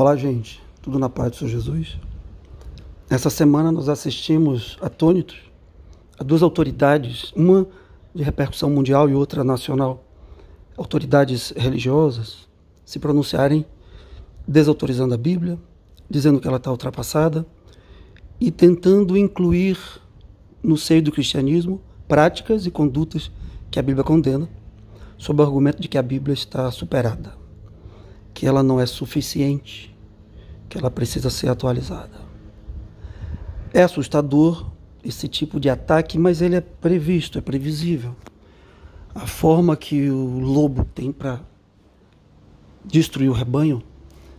Olá, gente. Tudo na paz do Senhor Jesus? Essa semana nós assistimos atônitos a duas autoridades, uma de repercussão mundial e outra nacional, autoridades religiosas, se pronunciarem desautorizando a Bíblia, dizendo que ela está ultrapassada e tentando incluir no seio do cristianismo práticas e condutas que a Bíblia condena, sob o argumento de que a Bíblia está superada, que ela não é suficiente, que ela precisa ser atualizada. É assustador esse tipo de ataque, mas ele é previsto, é previsível. A forma que o lobo tem para destruir o rebanho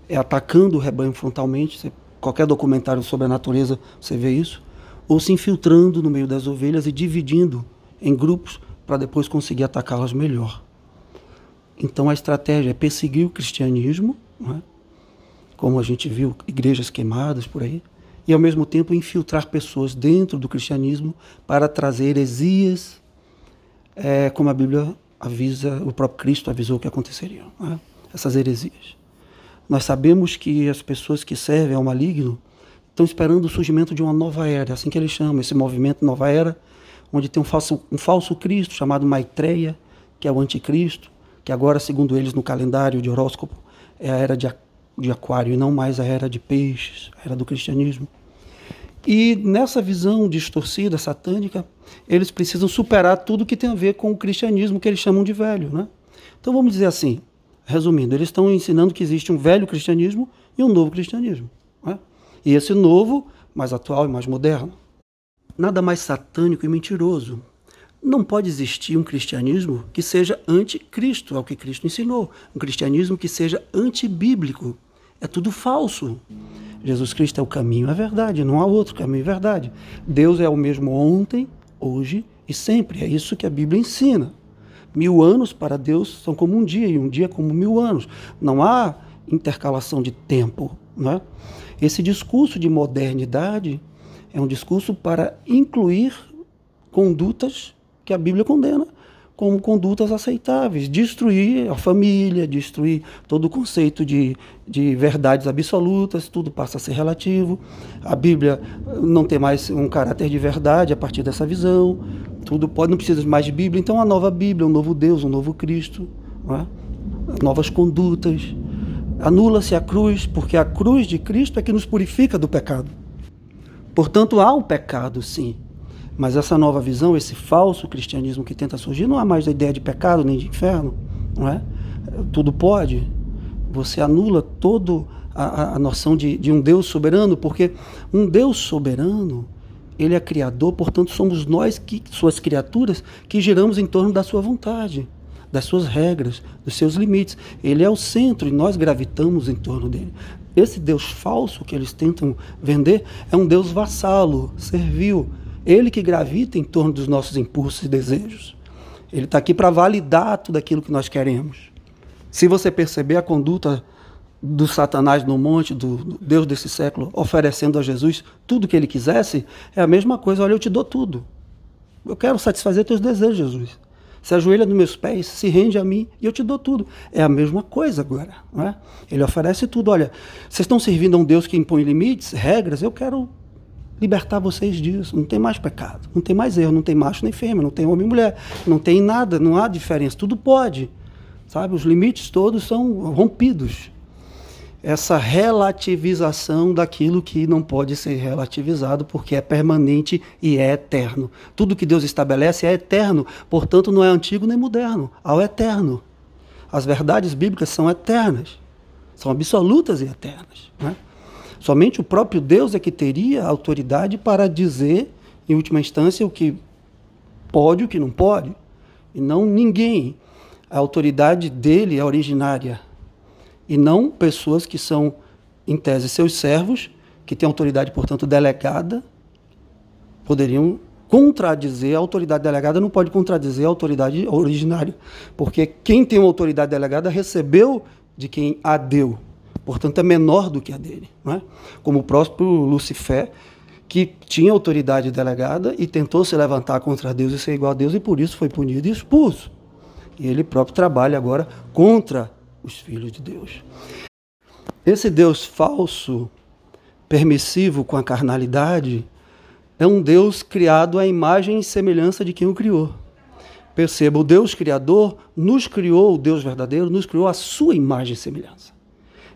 é atacando o rebanho frontalmente. qualquer documentário sobre a natureza você vê isso ou se infiltrando no meio das ovelhas e dividindo em grupos para depois conseguir atacá-las melhor. Então a estratégia é perseguir o cristianismo, é? como a gente viu igrejas queimadas por aí, e ao mesmo tempo infiltrar pessoas dentro do cristianismo para trazer heresias, é, como a Bíblia avisa, o próprio Cristo avisou que aconteceriam, é? essas heresias. Nós sabemos que as pessoas que servem ao maligno estão esperando o surgimento de uma nova era, assim que eles chamam esse movimento Nova Era, onde tem um falso, um falso Cristo chamado Maitreya, que é o anticristo, que agora, segundo eles, no calendário de horóscopo, é a era de, de Aquário e não mais a era de Peixes, a era do cristianismo. E nessa visão distorcida, satânica, eles precisam superar tudo que tem a ver com o cristianismo que eles chamam de velho. Né? Então vamos dizer assim, resumindo, eles estão ensinando que existe um velho cristianismo e um novo cristianismo. Né? E esse novo, mais atual e mais moderno. Nada mais satânico e mentiroso. Não pode existir um cristianismo que seja anticristo, é o que Cristo ensinou. Um cristianismo que seja antibíblico. É tudo falso. Jesus Cristo é o caminho, é verdade. Não há outro caminho, é verdade. Deus é o mesmo ontem, hoje e sempre. É isso que a Bíblia ensina. Mil anos para Deus são como um dia, e um dia como mil anos. Não há intercalação de tempo. Não é? Esse discurso de modernidade é um discurso para incluir condutas que a Bíblia condena como condutas aceitáveis, destruir a família, destruir todo o conceito de, de verdades absolutas, tudo passa a ser relativo. A Bíblia não tem mais um caráter de verdade a partir dessa visão. Tudo pode, não precisa mais de Bíblia, então a nova Bíblia, um novo Deus, um novo Cristo, é? novas condutas. Anula-se a cruz, porque a cruz de Cristo é que nos purifica do pecado. Portanto, há um pecado, sim. Mas essa nova visão, esse falso cristianismo que tenta surgir, não há mais a ideia de pecado nem de inferno, não é? Tudo pode. Você anula toda a, a noção de, de um Deus soberano, porque um Deus soberano, ele é criador, portanto somos nós, que, suas criaturas, que giramos em torno da sua vontade das suas regras, dos seus limites. Ele é o centro e nós gravitamos em torno dele. Esse Deus falso que eles tentam vender é um Deus vassalo, servil. Ele que gravita em torno dos nossos impulsos e desejos. Ele está aqui para validar tudo aquilo que nós queremos. Se você perceber a conduta do Satanás no monte, do, do Deus desse século, oferecendo a Jesus tudo o que ele quisesse, é a mesma coisa. Olha, eu te dou tudo. Eu quero satisfazer teus desejos, Jesus se ajoelha nos meus pés, se rende a mim e eu te dou tudo. É a mesma coisa agora. Não é? Ele oferece tudo. Olha, vocês estão servindo a um Deus que impõe limites, regras, eu quero libertar vocês disso. Não tem mais pecado, não tem mais erro, não tem macho nem fêmea, não tem homem e mulher, não tem nada, não há diferença, tudo pode. Sabe? Os limites todos são rompidos essa relativização daquilo que não pode ser relativizado porque é permanente e é eterno. Tudo que Deus estabelece é eterno, portanto não é antigo nem moderno, ao eterno. As verdades bíblicas são eternas, são absolutas e eternas. Né? Somente o próprio Deus é que teria autoridade para dizer, em última instância, o que pode e o que não pode, e não ninguém. A autoridade dele é originária. E não pessoas que são, em tese, seus servos, que têm autoridade, portanto, delegada, poderiam contradizer. A autoridade delegada, não pode contradizer a autoridade originária, porque quem tem uma autoridade delegada recebeu de quem a deu, portanto, é menor do que a dele. Não é? Como o próprio Lucifer, que tinha autoridade delegada e tentou se levantar contra Deus e ser igual a Deus, e por isso foi punido e expulso. E ele próprio trabalha agora contra os filhos de Deus. Esse Deus falso, permissivo com a carnalidade, é um Deus criado à imagem e semelhança de quem o criou. Perceba, o Deus Criador nos criou, o Deus verdadeiro nos criou a sua imagem e semelhança.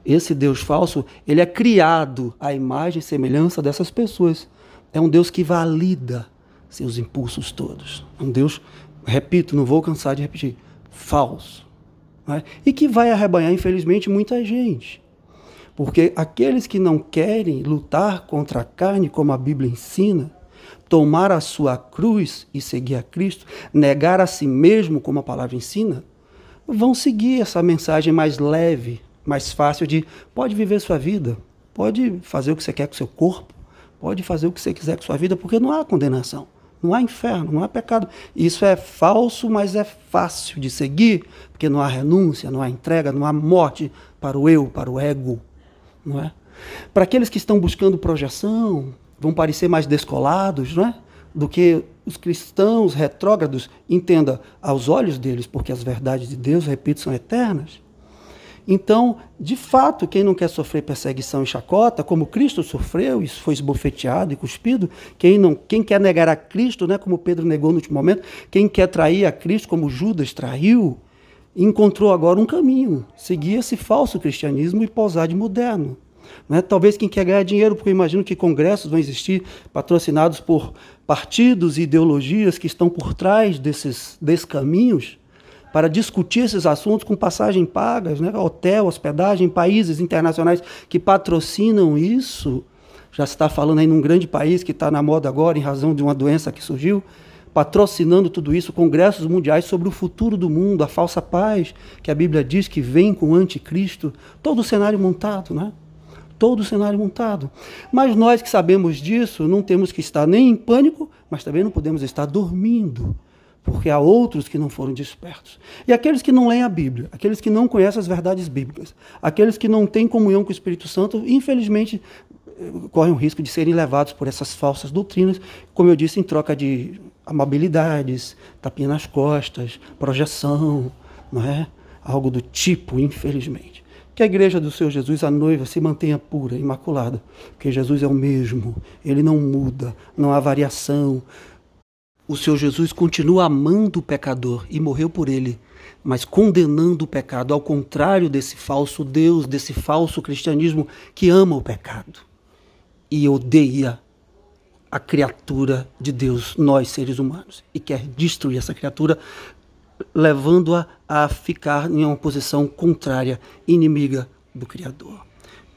Esse Deus falso, ele é criado à imagem e semelhança dessas pessoas. É um Deus que valida seus impulsos todos. Um Deus, repito, não vou cansar de repetir, falso. Né? E que vai arrebanhar, infelizmente, muita gente. Porque aqueles que não querem lutar contra a carne, como a Bíblia ensina, tomar a sua cruz e seguir a Cristo, negar a si mesmo, como a palavra ensina, vão seguir essa mensagem mais leve, mais fácil de pode viver sua vida, pode fazer o que você quer com seu corpo, pode fazer o que você quiser com sua vida, porque não há condenação, não há inferno, não há pecado. Isso é falso, mas é fácil de seguir, porque não há renúncia, não há entrega, não há morte para o eu, para o ego não é? Para aqueles que estão buscando projeção, vão parecer mais descolados, não é? Do que os cristãos retrógrados, entenda, aos olhos deles, porque as verdades de Deus, repito, são eternas. Então, de fato, quem não quer sofrer perseguição e chacota, como Cristo sofreu e foi esbofeteado e cuspido, quem, não, quem quer negar a Cristo, né, como Pedro negou no último momento, quem quer trair a Cristo, como Judas traiu, encontrou agora um caminho, seguir esse falso cristianismo e pousar de moderno. Né? Talvez quem quer ganhar dinheiro, porque eu imagino que congressos vão existir patrocinados por partidos e ideologias que estão por trás desses, desses caminhos para discutir esses assuntos com passagem pagas, né? hotel, hospedagem, países internacionais que patrocinam isso. Já se está falando aí num grande país que está na moda agora em razão de uma doença que surgiu patrocinando tudo isso, congressos mundiais sobre o futuro do mundo, a falsa paz, que a Bíblia diz que vem com o anticristo, todo o cenário montado, né? Todo o cenário montado. Mas nós que sabemos disso, não temos que estar nem em pânico, mas também não podemos estar dormindo, porque há outros que não foram despertos. E aqueles que não leem a Bíblia, aqueles que não conhecem as verdades bíblicas, aqueles que não têm comunhão com o Espírito Santo, infelizmente correm o risco de serem levados por essas falsas doutrinas, como eu disse, em troca de amabilidades, tapinha nas costas, projeção, não é? Algo do tipo, infelizmente. Que a igreja do Senhor Jesus, a noiva, se mantenha pura, imaculada, porque Jesus é o mesmo, ele não muda, não há variação. O Senhor Jesus continua amando o pecador e morreu por ele, mas condenando o pecado, ao contrário desse falso Deus, desse falso cristianismo que ama o pecado e odeia a criatura de Deus, nós seres humanos, e quer destruir essa criatura, levando-a a ficar em uma posição contrária, inimiga do Criador.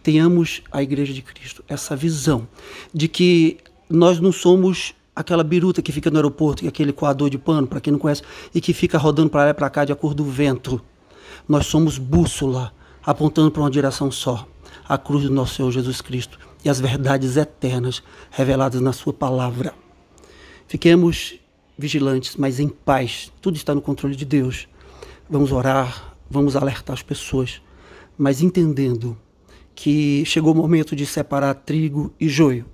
Tenhamos a Igreja de Cristo essa visão de que nós não somos aquela biruta que fica no aeroporto, que é aquele coador de pano, para quem não conhece, e que fica rodando para lá e para cá de acordo com o vento. Nós somos bússola, apontando para uma direção só, a cruz do nosso Senhor Jesus Cristo e as verdades eternas reveladas na Sua palavra. Fiquemos vigilantes, mas em paz. Tudo está no controle de Deus. Vamos orar, vamos alertar as pessoas, mas entendendo que chegou o momento de separar trigo e joio,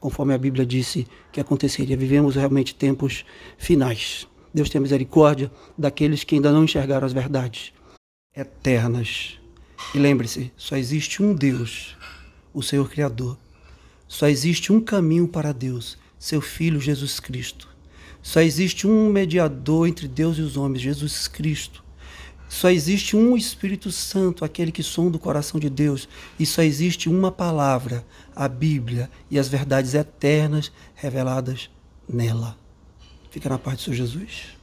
conforme a Bíblia disse que aconteceria. Vivemos realmente tempos finais. Deus tenha misericórdia daqueles que ainda não enxergaram as verdades eternas. E lembre-se, só existe um Deus o Senhor Criador. Só existe um caminho para Deus, seu Filho Jesus Cristo. Só existe um mediador entre Deus e os homens, Jesus Cristo. Só existe um Espírito Santo, aquele que sonda o coração de Deus. E só existe uma palavra, a Bíblia, e as verdades eternas reveladas nela. Fica na paz do Senhor Jesus.